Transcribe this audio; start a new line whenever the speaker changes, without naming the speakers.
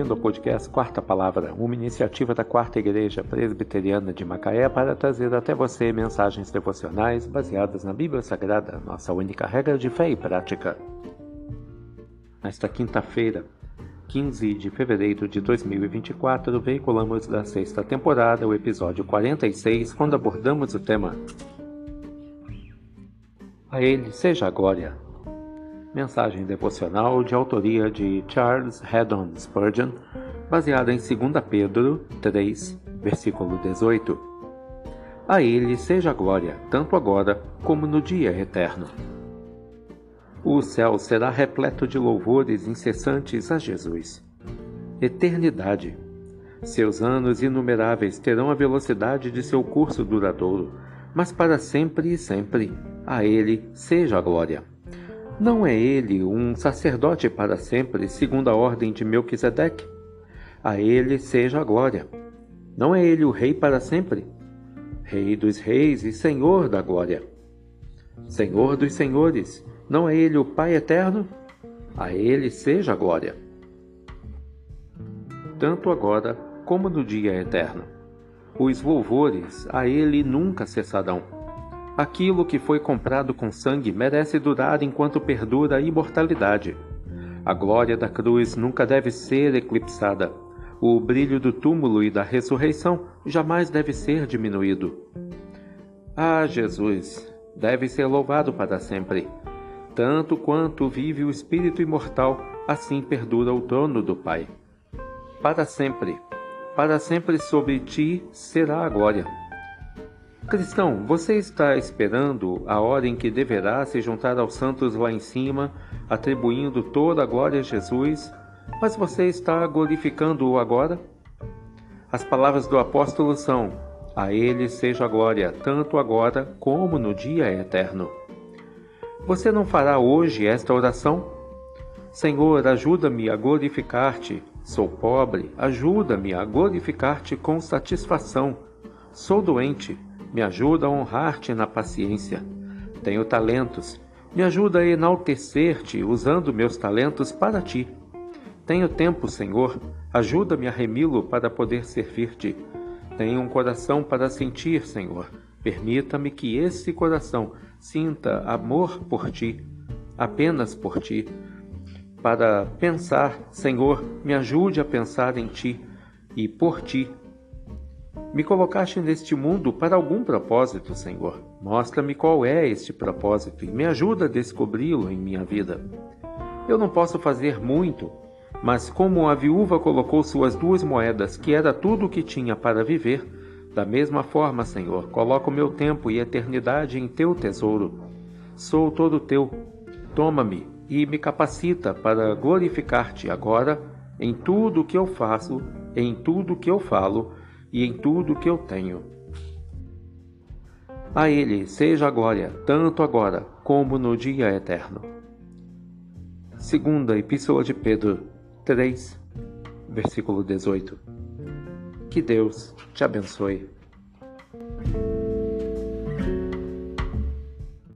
bem-vindo ao podcast Quarta Palavra, uma iniciativa da Quarta Igreja Presbiteriana de Macaé para trazer até você mensagens devocionais baseadas na Bíblia Sagrada, nossa única regra de fé e prática. Nesta quinta-feira, 15 de fevereiro de 2024, veiculamos da sexta temporada o episódio 46, quando abordamos o tema A Ele seja a glória, Mensagem devocional de autoria de Charles Haddon Spurgeon, baseada em 2 Pedro 3, versículo 18. A Ele seja a glória, tanto agora como no dia eterno. O céu será repleto de louvores incessantes a Jesus. Eternidade. Seus anos inumeráveis terão a velocidade de seu curso duradouro, mas para sempre e sempre, a Ele seja a glória. Não é ele um sacerdote para sempre, segundo a ordem de Melquisedeque? A ele seja a glória. Não é ele o rei para sempre? Rei dos reis e Senhor da glória. Senhor dos senhores, não é ele o Pai eterno? A ele seja a glória. Tanto agora como no dia eterno. Os louvores a ele nunca cessarão Aquilo que foi comprado com sangue merece durar enquanto perdura a imortalidade. A glória da cruz nunca deve ser eclipsada. O brilho do túmulo e da ressurreição jamais deve ser diminuído. Ah, Jesus, deve ser louvado para sempre. Tanto quanto vive o Espírito imortal, assim perdura o trono do Pai. Para sempre, para sempre sobre ti será a glória. Cristão, você está esperando a hora em que deverá se juntar aos santos lá em cima, atribuindo toda a glória a Jesus, mas você está glorificando-o agora? As palavras do apóstolo são: A ele seja a glória, tanto agora como no dia eterno. Você não fará hoje esta oração? Senhor, ajuda-me a glorificar-te. Sou pobre, ajuda-me a glorificar-te com satisfação. Sou doente, me ajuda a honrar-te na paciência. Tenho talentos, me ajuda a enaltecer-te usando meus talentos para ti. Tenho tempo, Senhor, ajuda-me a remi-lo para poder servir-te. Tenho um coração para sentir, Senhor. Permita-me que esse coração sinta amor por ti, apenas por ti. Para pensar, Senhor, me ajude a pensar em ti e por ti me colocaste neste mundo para algum propósito, Senhor. Mostra-me qual é este propósito e me ajuda a descobri-lo em minha vida. Eu não posso fazer muito, mas como a viúva colocou suas duas moedas, que era tudo o que tinha para viver, da mesma forma, Senhor, coloco meu tempo e eternidade em teu tesouro. Sou todo teu. Toma-me e me capacita para glorificar-te agora em tudo o que eu faço, em tudo o que eu falo e em tudo que eu tenho. A Ele seja a glória, tanto agora como no dia eterno. Segunda Epístola de Pedro 3, versículo 18. Que Deus te abençoe.